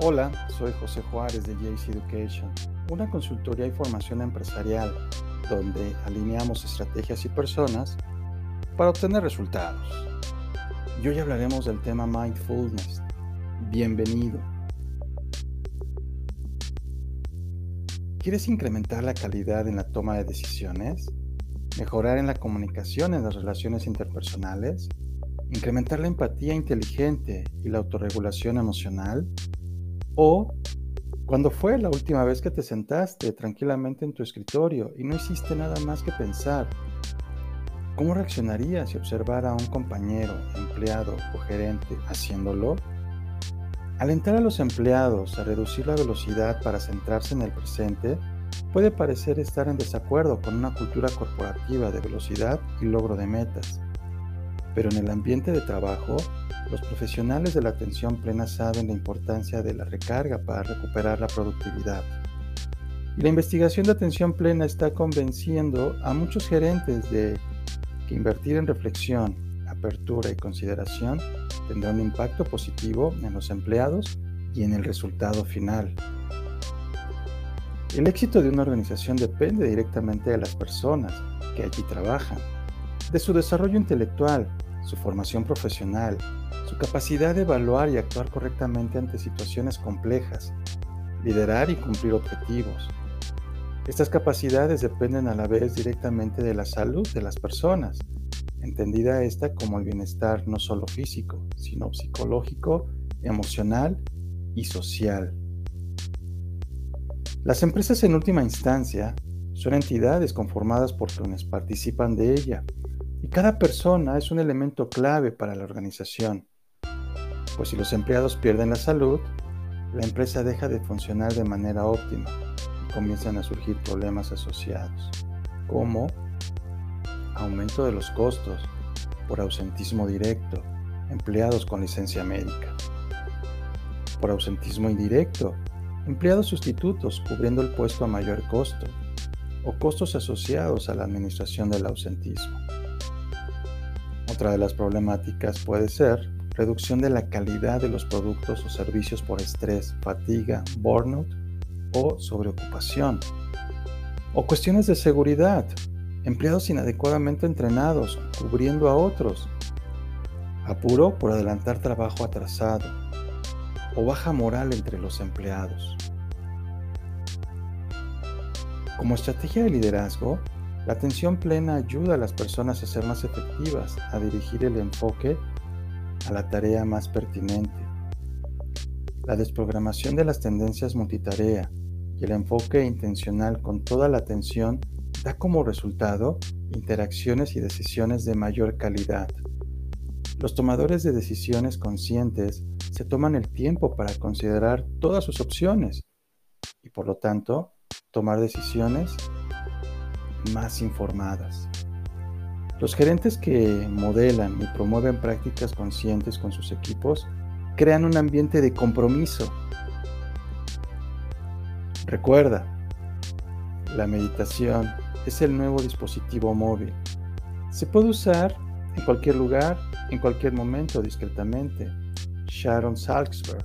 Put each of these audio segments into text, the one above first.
Hola, soy José Juárez de JC Education, una consultoría y formación empresarial donde alineamos estrategias y personas para obtener resultados. Y hoy hablaremos del tema mindfulness. Bienvenido. ¿Quieres incrementar la calidad en la toma de decisiones? ¿Mejorar en la comunicación en las relaciones interpersonales? ¿Incrementar la empatía inteligente y la autorregulación emocional? O cuando fue la última vez que te sentaste tranquilamente en tu escritorio y no hiciste nada más que pensar, ¿cómo reaccionarías si observara a un compañero, empleado o gerente haciéndolo? Alentar a los empleados a reducir la velocidad para centrarse en el presente puede parecer estar en desacuerdo con una cultura corporativa de velocidad y logro de metas. Pero en el ambiente de trabajo, los profesionales de la atención plena saben la importancia de la recarga para recuperar la productividad. Y la investigación de atención plena está convenciendo a muchos gerentes de que invertir en reflexión, apertura y consideración tendrá un impacto positivo en los empleados y en el resultado final. El éxito de una organización depende directamente de las personas que allí trabajan, de su desarrollo intelectual, su formación profesional, su capacidad de evaluar y actuar correctamente ante situaciones complejas, liderar y cumplir objetivos. Estas capacidades dependen a la vez directamente de la salud de las personas, entendida esta como el bienestar no solo físico, sino psicológico, emocional y social. Las empresas en última instancia son entidades conformadas por quienes participan de ella, y cada persona es un elemento clave para la organización pues si los empleados pierden la salud, la empresa deja de funcionar de manera óptima y comienzan a surgir problemas asociados, como aumento de los costos por ausentismo directo, empleados con licencia médica, por ausentismo indirecto, empleados sustitutos cubriendo el puesto a mayor costo, o costos asociados a la administración del ausentismo. Otra de las problemáticas puede ser reducción de la calidad de los productos o servicios por estrés, fatiga, burnout o sobreocupación. O cuestiones de seguridad, empleados inadecuadamente entrenados, cubriendo a otros. Apuro por adelantar trabajo atrasado o baja moral entre los empleados. Como estrategia de liderazgo, la atención plena ayuda a las personas a ser más efectivas, a dirigir el enfoque a la tarea más pertinente. La desprogramación de las tendencias multitarea y el enfoque intencional con toda la atención da como resultado interacciones y decisiones de mayor calidad. Los tomadores de decisiones conscientes se toman el tiempo para considerar todas sus opciones y por lo tanto tomar decisiones más informadas. Los gerentes que modelan y promueven prácticas conscientes con sus equipos crean un ambiente de compromiso. Recuerda, la meditación es el nuevo dispositivo móvil. Se puede usar en cualquier lugar, en cualquier momento, discretamente. Sharon Salzberg.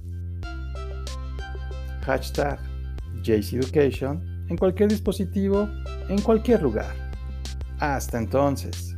Hashtag Education en cualquier dispositivo, en cualquier lugar. Hasta entonces.